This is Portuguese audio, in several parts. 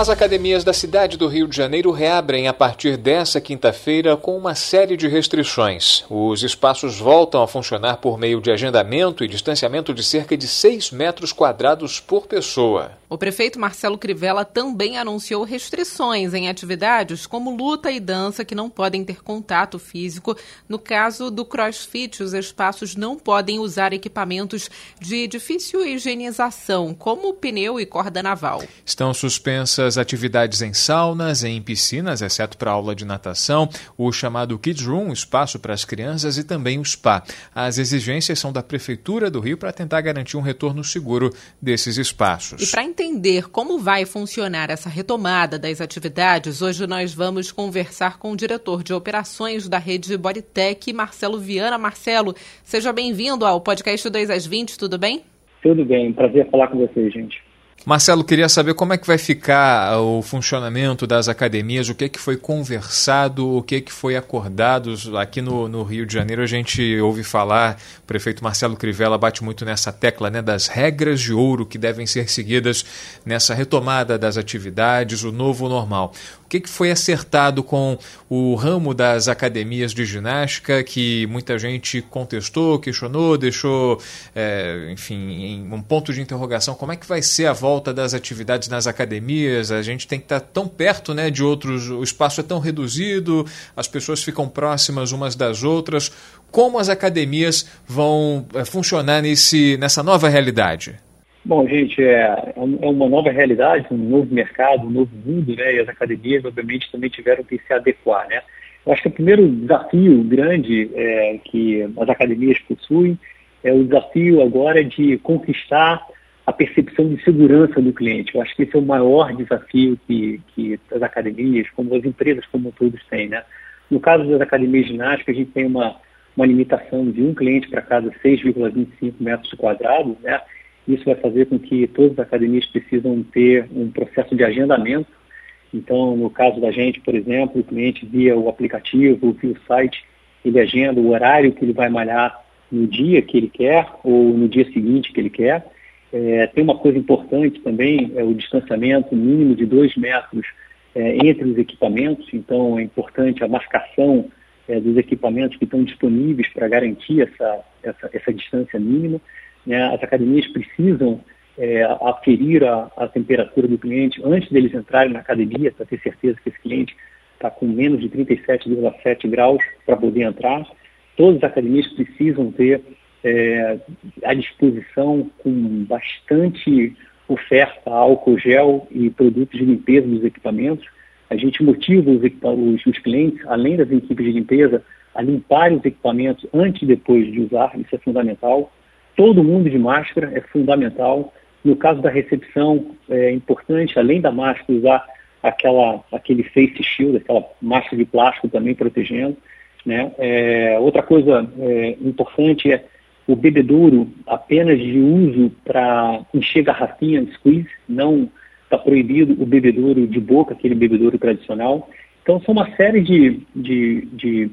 As academias da cidade do Rio de Janeiro reabrem a partir dessa quinta-feira com uma série de restrições. Os espaços voltam a funcionar por meio de agendamento e distanciamento de cerca de 6 metros quadrados por pessoa. O prefeito Marcelo Crivella também anunciou restrições em atividades como luta e dança que não podem ter contato físico. No caso do crossfit, os espaços não podem usar equipamentos de difícil higienização, como pneu e corda naval. Estão suspensas atividades em saunas, em piscinas, exceto para aula de natação, o chamado Kids Room, espaço para as crianças, e também o spa. As exigências são da Prefeitura do Rio para tentar garantir um retorno seguro desses espaços entender como vai funcionar essa retomada das atividades, hoje nós vamos conversar com o diretor de operações da rede Bodytech, Marcelo Viana. Marcelo, seja bem-vindo ao podcast 2 às 20, tudo bem? Tudo bem, prazer falar com vocês, gente. Marcelo, queria saber como é que vai ficar o funcionamento das academias, o que, que foi conversado, o que, que foi acordado aqui no, no Rio de Janeiro. A gente ouve falar, o prefeito Marcelo Crivella bate muito nessa tecla né, das regras de ouro que devem ser seguidas nessa retomada das atividades, o novo normal. O que, que foi acertado com o ramo das academias de ginástica que muita gente contestou, questionou, deixou, é, enfim, um ponto de interrogação? Como é que vai ser a volta? Volta das atividades nas academias, a gente tem que estar tão perto né, de outros, o espaço é tão reduzido, as pessoas ficam próximas umas das outras. Como as academias vão é, funcionar nesse, nessa nova realidade? Bom, gente, é, é uma nova realidade, um novo mercado, um novo mundo, né? E as academias, obviamente, também tiveram que se adequar, né? Eu acho que o primeiro desafio grande é, que as academias possuem é o desafio agora de conquistar a percepção de segurança do cliente. Eu acho que esse é o maior desafio que, que as academias, como as empresas como todos têm. Né? No caso das academias ginásticas, a gente tem uma, uma limitação de um cliente para cada 6,25 metros quadrados. Né? Isso vai fazer com que todas as academias precisam ter um processo de agendamento. Então, no caso da gente, por exemplo, o cliente via o aplicativo, via o site, ele agenda o horário que ele vai malhar no dia que ele quer ou no dia seguinte que ele quer é, tem uma coisa importante também, é o distanciamento mínimo de dois metros é, entre os equipamentos, então é importante a marcação é, dos equipamentos que estão disponíveis para garantir essa, essa, essa, distância mínima. Né? As academias precisam é, aferir a, a, temperatura do cliente antes deles entrarem na academia, para ter certeza que esse cliente está com menos de 37,7 graus para poder entrar. Todas as academias precisam ter é, à disposição com bastante oferta álcool gel e produtos de limpeza dos equipamentos. A gente motiva os, os, os clientes, além das equipes de limpeza, a limpar os equipamentos antes e depois de usar, isso é fundamental. Todo mundo de máscara é fundamental. No caso da recepção, é importante, além da máscara, usar aquela, aquele face shield, aquela máscara de plástico também protegendo. Né? É, outra coisa é, importante é o bebedouro apenas de uso para encher garrafinha, squeeze, não está proibido o bebedouro de boca, aquele bebedouro tradicional. Então, são uma série de, de, de,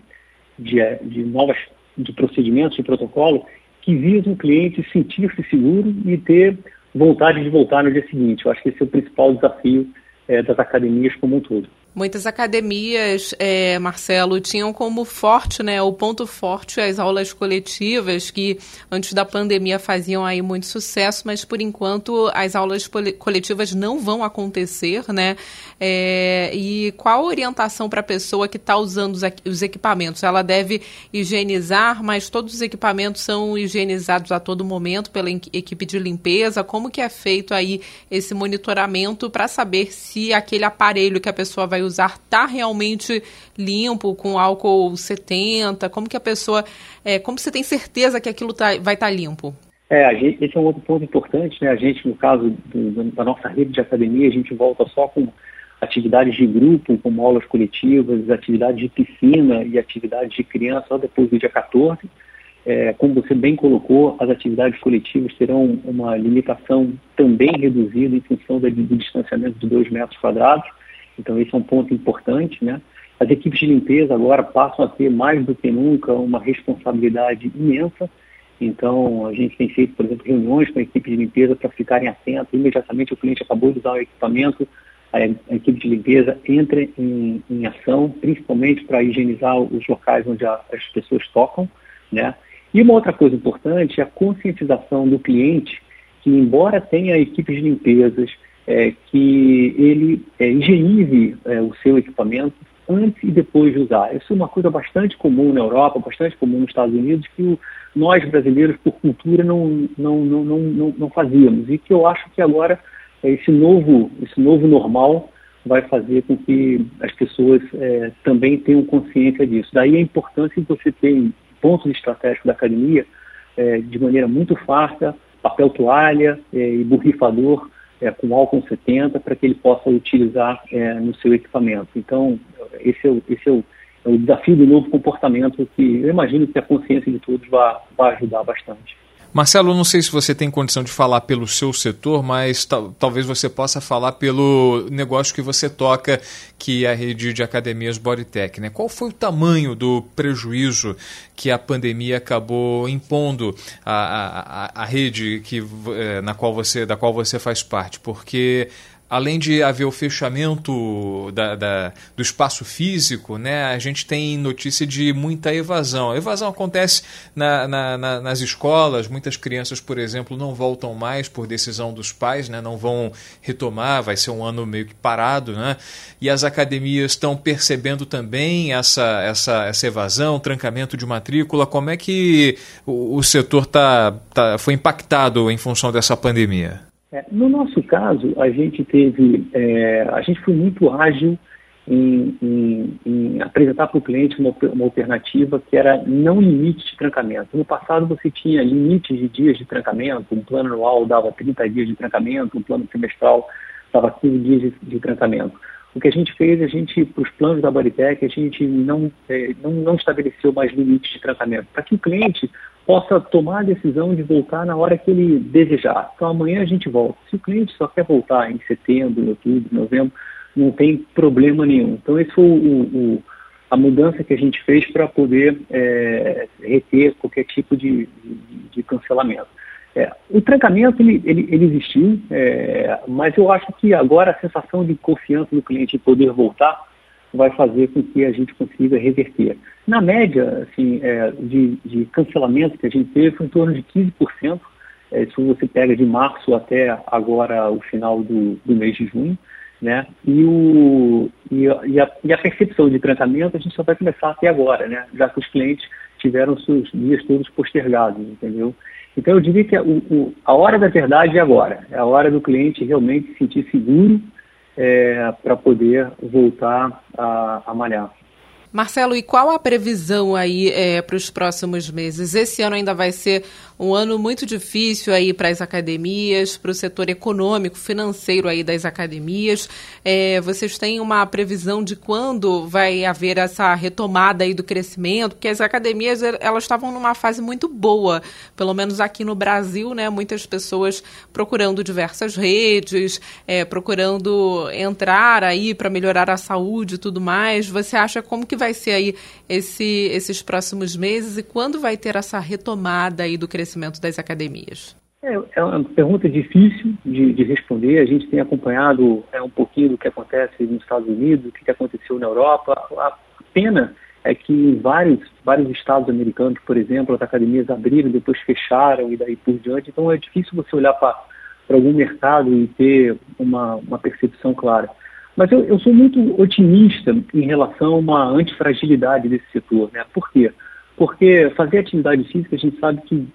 de, de novas de procedimentos, de protocolo, que visam o cliente sentir-se seguro e ter vontade de voltar no dia seguinte. Eu acho que esse é o principal desafio é, das academias como um todo. Muitas academias, é, Marcelo, tinham como forte, né, o ponto forte as aulas coletivas, que antes da pandemia faziam aí muito sucesso, mas por enquanto as aulas coletivas não vão acontecer, né? É, e qual a orientação para a pessoa que está usando os, os equipamentos? Ela deve higienizar, mas todos os equipamentos são higienizados a todo momento pela equipe de limpeza? Como que é feito aí esse monitoramento para saber se aquele aparelho que a pessoa vai usar está realmente limpo, com álcool 70? Como que a pessoa, é, como você tem certeza que aquilo tá, vai estar tá limpo? É, gente, esse é um outro ponto importante, né? A gente, no caso do, da nossa rede de academia, a gente volta só com atividades de grupo, como aulas coletivas, atividades de piscina e atividades de criança só depois do dia 14. É, como você bem colocou, as atividades coletivas terão uma limitação também reduzida em função do, distanciamento de 2 metros quadrados. Então, esse é um ponto importante, né? As equipes de limpeza agora passam a ter mais do que nunca uma responsabilidade imensa. Então, a gente tem feito, por exemplo, reuniões com a equipe de limpeza para ficarem atentos. Imediatamente o cliente acabou de usar o equipamento, a, a equipe de limpeza entra em, em ação, principalmente para higienizar os locais onde a, as pessoas tocam, né? E uma outra coisa importante é a conscientização do cliente que, embora tenha equipes de limpezas, é, que ele é, higienize é, o seu equipamento antes e depois de usar. Isso é uma coisa bastante comum na Europa, bastante comum nos Estados Unidos, que o, nós brasileiros, por cultura, não, não, não, não, não, fazíamos. E que eu acho que agora esse novo, esse novo normal vai fazer com que as pessoas é, também tenham consciência disso. Daí a importância de você ter pontos estratégicos da academia é, de maneira muito fácil, papel toalha é, e borrifador é, com álcool 70 para que ele possa utilizar é, no seu equipamento. Então, esse é o, esse é o, é o desafio do novo comportamento que eu imagino que a consciência de todos vai, ajudar bastante. Marcelo, não sei se você tem condição de falar pelo seu setor, mas talvez você possa falar pelo negócio que você toca, que é a rede de academias Bodytech. Né? Qual foi o tamanho do prejuízo que a pandemia acabou impondo à, à, à rede que, eh, na qual você, da qual você faz parte? Porque além de haver o fechamento da, da, do espaço físico, né, a gente tem notícia de muita evasão. A evasão acontece na, na, na, nas escolas, muitas crianças, por exemplo, não voltam mais por decisão dos pais, né, não vão retomar, vai ser um ano meio que parado, né, e as academias estão percebendo também essa, essa, essa evasão, trancamento de matrícula. Como é que o, o setor tá, tá, foi impactado em função dessa pandemia? É, no nosso caso, a gente teve, é, a gente foi muito ágil em, em, em apresentar para o cliente uma, uma, alternativa que era não limite de trancamento. No passado você tinha limites de dias de trancamento, um plano anual dava 30 dias de trancamento, um plano semestral dava 15 dias de, de trancamento. O que a gente fez, a gente, para os planos da Bodytech, a gente não, é, não, não estabeleceu mais limites de tratamento, para que o cliente possa tomar a decisão de voltar na hora que ele desejar. Então, amanhã a gente volta. Se o cliente só quer voltar em setembro, outubro, novembro, não tem problema nenhum. Então, esse foi o, o, a mudança que a gente fez para poder é, reter qualquer tipo de, de, de cancelamento. É, o trancamento ele, ele, ele existiu, é, mas eu acho que agora a sensação de confiança do cliente poder voltar vai fazer com que a gente consiga reverter. Na média assim, é, de, de, cancelamento que a gente teve foi em torno de 15%, é, você pega de março até agora o final do, do mês de junho, né? E, o, e, a, e, a, e a percepção de trancamento a gente só vai começar até agora, né? Já que os clientes tiveram seus dias todos postergados, entendeu? Então, eu diria que a, o, a hora da verdade é agora. É a hora do cliente realmente se sentir seguro é, para poder voltar a, a malhar. Marcelo, e qual a previsão aí é, para os próximos meses? Esse ano ainda vai ser um ano muito difícil aí para as academias, para o setor econômico, financeiro aí das academias. É, vocês têm uma previsão de quando vai haver essa retomada aí do crescimento? Porque as academias elas estavam numa fase muito boa, pelo menos aqui no Brasil, né? Muitas pessoas procurando diversas redes, é, procurando entrar aí para melhorar a saúde e tudo mais. Você acha como que vai ser aí esse, esses próximos meses e quando vai ter essa retomada aí do crescimento das academias? É, é uma pergunta difícil de, de, responder. A gente tem acompanhado é, um pouquinho do que acontece nos Estados Unidos, o que aconteceu na Europa. A pena é que em vários, vários estados americanos, por exemplo, as academias abriram, depois fecharam e daí por diante. Então é difícil você olhar para algum mercado e ter uma, uma percepção clara. Mas eu, eu, sou muito otimista em relação a uma antifragilidade desse setor. Né? Por quê? Porque fazer atividade física a gente sabe que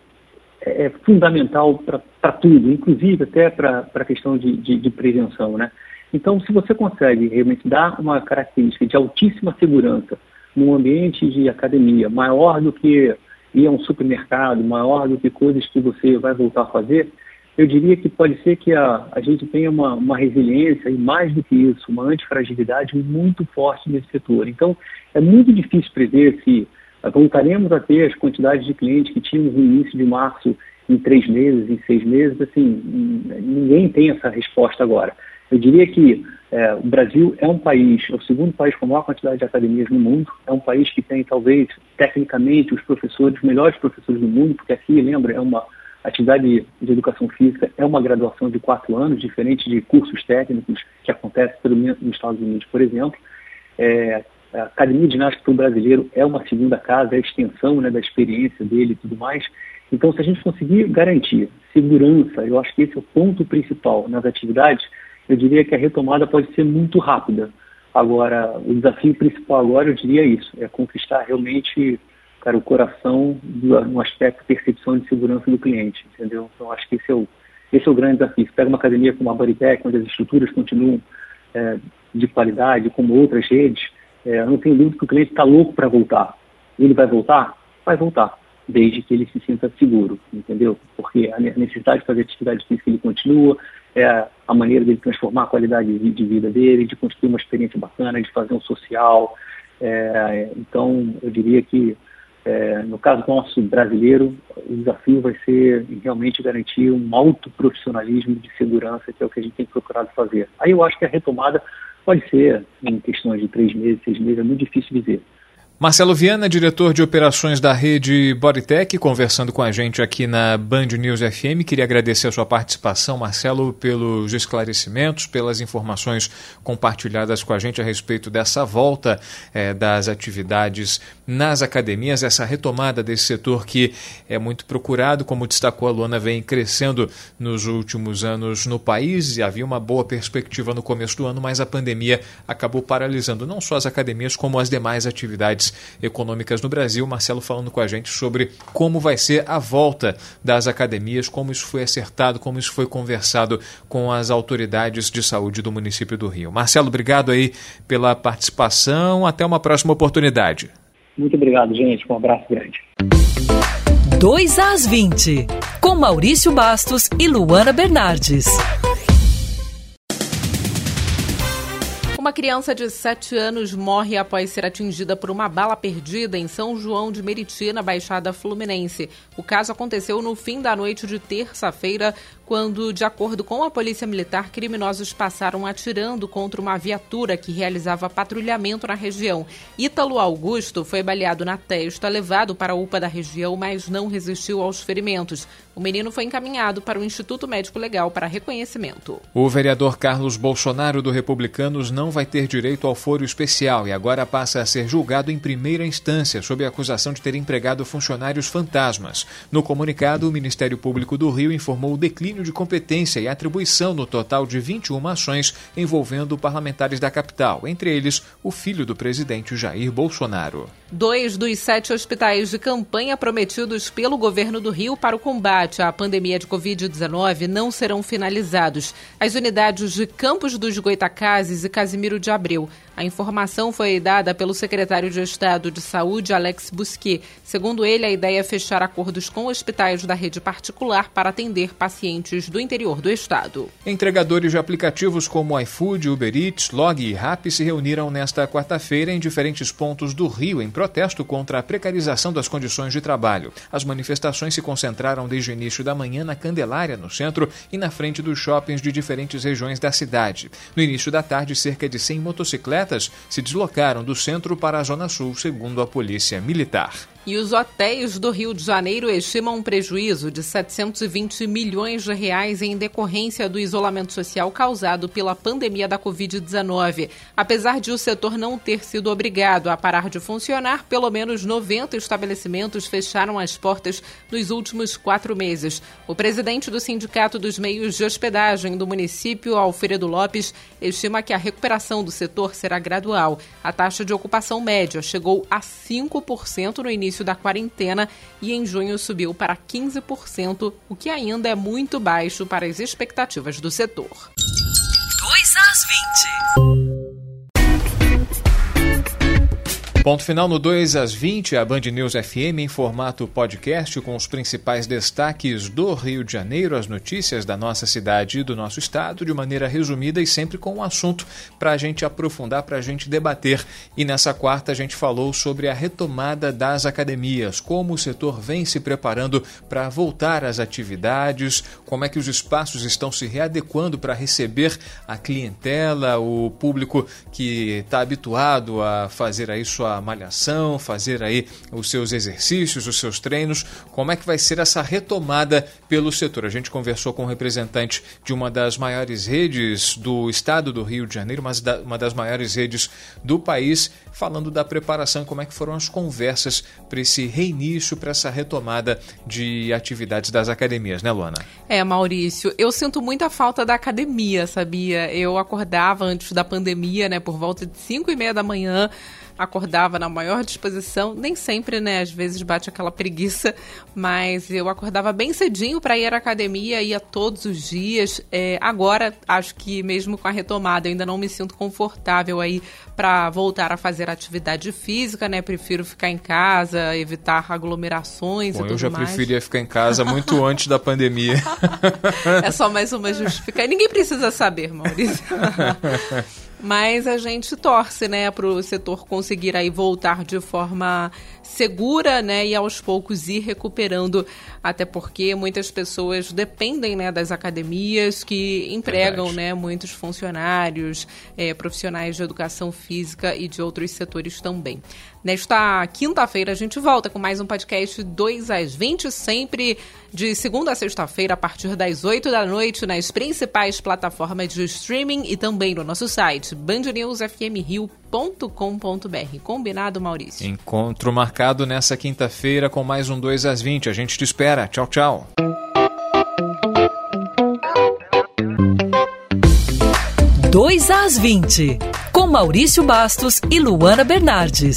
é, é fundamental para tudo, inclusive até para a questão de, de, de, prevenção. Né? Então, se você consegue realmente dar uma característica de altíssima segurança num ambiente de academia, maior do que ir a um supermercado, maior do que coisas que você vai voltar a fazer, eu diria que pode ser que a, a gente tenha uma, uma resiliência e, mais do que isso, uma antifragilidade muito forte nesse setor. Então, é muito difícil prever se voltaremos a ter as quantidades de clientes que tínhamos no início de março em três meses, em seis meses. Assim, ninguém tem essa resposta agora. Eu diria que É, o Brasil é um país, é o segundo país com a maior quantidade de academias no mundo, é um país que tem, talvez, tecnicamente, os professores, os melhores professores do mundo, porque aqui, lembra, é uma atividade de educação física, é uma graduação de quatro anos, diferente de cursos técnicos que acontece, pelo menos nos Estados Unidos, por exemplo. É, a Academia de Ginástica para o Brasileiro é uma segunda casa, é a extensão né, da experiência dele e tudo mais. Então, se a gente conseguir garantir segurança, eu acho que esse é o ponto principal nas atividades, eu diria que a retomada pode ser muito rápida. Agora, o desafio principal agora, eu diria isso, é conquistar realmente cara, o coração no aspecto percepção de segurança do cliente, entendeu? Então, acho que esse é o, esse é o grande desafio. Você pega uma academia como a Bodytech, onde as estruturas continuam é, de qualidade, como outras redes, é, eu não tenho dúvida que o cliente está louco para voltar. Ele vai voltar? Vai voltar, desde que ele se sinta seguro, entendeu? Porque a necessidade de fazer atividade física ele continua, é a maneira dele transformar a qualidade de vida dele, de construir uma experiência bacana, de fazer um social. É, então, eu diria que, é, no caso nosso brasileiro, o desafio vai ser realmente garantir um alto profissionalismo de segurança, que é o que a gente tem procurado fazer. Aí eu acho que a retomada pode ser em questões de três meses, seis meses, é muito difícil dizer. Marcelo Viana, diretor de operações da rede Bodytech, conversando com a gente aqui na Band News FM. Queria agradecer a sua participação, Marcelo, pelos esclarecimentos, pelas informações compartilhadas com a gente a respeito dessa volta eh, das atividades nas academias, essa retomada desse setor que é muito procurado, como destacou a Luana, vem crescendo nos últimos anos no país e havia uma boa perspectiva no começo do ano, mas a pandemia acabou paralisando não só as academias, como as demais atividades econômicas no Brasil. Marcelo falando com a gente sobre como vai ser a volta das academias, como isso foi acertado, como isso foi conversado com as autoridades de saúde do município do Rio. Marcelo, obrigado aí pela participação. Até uma próxima oportunidade. Muito obrigado, gente. Um abraço grande. 2 às 20, com Maurício Bastos e Luana Bernardes. Uma criança de 7 anos morre após ser atingida por uma bala perdida em São João de Meriti, na Baixada Fluminense. O caso aconteceu no fim da noite de terça-feira, quando, de acordo com a Polícia Militar, criminosos passaram atirando contra uma viatura que realizava patrulhamento na região. Ítalo Augusto foi baleado na testa, levado para a UPA da região, mas não resistiu aos ferimentos. O menino foi encaminhado para o Instituto Médico Legal para reconhecimento. O vereador Carlos Bolsonaro do Republicanos não vai ter direito ao foro especial e agora passa a ser julgado em primeira instância sob a acusação de ter empregado funcionários fantasmas. No comunicado, o Ministério Público do Rio informou o declínio de competência e atribuição no total de 21 ações envolvendo parlamentares da capital, entre eles o filho do presidente Jair Bolsonaro. Dois dos sete hospitais de campanha prometidos pelo governo do Rio para o combate à pandemia de Covid-19 não serão finalizados. As unidades de Campos dos Goitacazes e Casimiro de Abreu a informação foi dada pelo secretário de Estado de Saúde, Alex Busquet. Segundo ele, a ideia é fechar acordos com hospitais da rede particular para atender pacientes do interior do estado. Entregadores de aplicativos como iFood, Uber Eats, Log e Rappi se reuniram nesta quarta-feira em diferentes pontos do Rio em protesto contra a precarização das condições de trabalho. As manifestações se concentraram desde o início da manhã na Candelária, no centro, e na frente dos shoppings de diferentes regiões da cidade. No início da tarde, cerca de 100 motocicletas se deslocaram do centro para a Zona Sul, segundo a Polícia Militar. E os hotéis do Rio de Janeiro estimam um prejuízo de 720 milhões de reais em decorrência do isolamento social causado pela pandemia da Covid-19. Apesar de o setor não ter sido obrigado a parar de funcionar, pelo menos 90 estabelecimentos fecharam as portas nos últimos quatro meses. O presidente do Sindicato dos Meios de Hospedagem do município, Alfredo Lopes, estima que a recuperação do setor será gradual. A taxa de ocupação média chegou a 5% no início início da quarentena e em junho subiu para 15%, o que ainda é muito baixo para as expectativas do setor. 2 às 20. Ponto final no 2 às 20, a Band News FM em formato podcast com os principais destaques do Rio de Janeiro, as notícias da nossa cidade e do nosso estado, de maneira resumida e sempre com um assunto para a gente aprofundar, para a gente debater. E nessa quarta a gente falou sobre a retomada das academias, como o setor vem se preparando para voltar às atividades, como é que os espaços estão se readequando para receber a clientela, o público que está habituado a fazer aí sua malhação, fazer aí os seus exercícios, os seus treinos. Como é que vai ser essa retomada pelo setor? A gente conversou com um representante de uma das maiores redes do estado do Rio de Janeiro, mas da, uma das maiores redes do país, falando da preparação, como é que foram as conversas para esse reinício, para essa retomada de atividades das academias, né, Luana? É, Maurício, eu sinto muita falta da academia, sabia? Eu acordava antes da pandemia, né, por volta de 5 e meia da manhã, acordava na maior disposição, nem sempre, né? Às vezes bate aquela preguiça, mas eu acordava bem cedinho para ir à academia, ia todos os dias. É, agora, acho que mesmo com a retomada, eu ainda não me sinto confortável aí para voltar a fazer atividade física, né? Prefiro ficar em casa, evitar aglomerações Bom, e tudo mais. Eu já mais. preferia ficar em casa muito antes da pandemia. é só mais uma justificação. Ninguém precisa saber, Maurício. Mas a gente torce, né, para o setor conseguir aí voltar de forma segura, né, e aos poucos ir recuperando, até porque muitas pessoas dependem, né, das academias que empregam, Verdade. né, muitos funcionários, é, profissionais de educação física e de outros setores também. Nesta quinta-feira a gente volta com mais um podcast 2 às 20, sempre de segunda a sexta-feira, a partir das 8 da noite, nas principais plataformas de streaming e também no nosso site bandnewsfmrio.com.br. Combinado, Maurício? Encontro marcado nessa quinta-feira com mais um 2 às 20. A gente te espera. Tchau, tchau. Dois às 20, com Maurício Bastos e Luana Bernardes.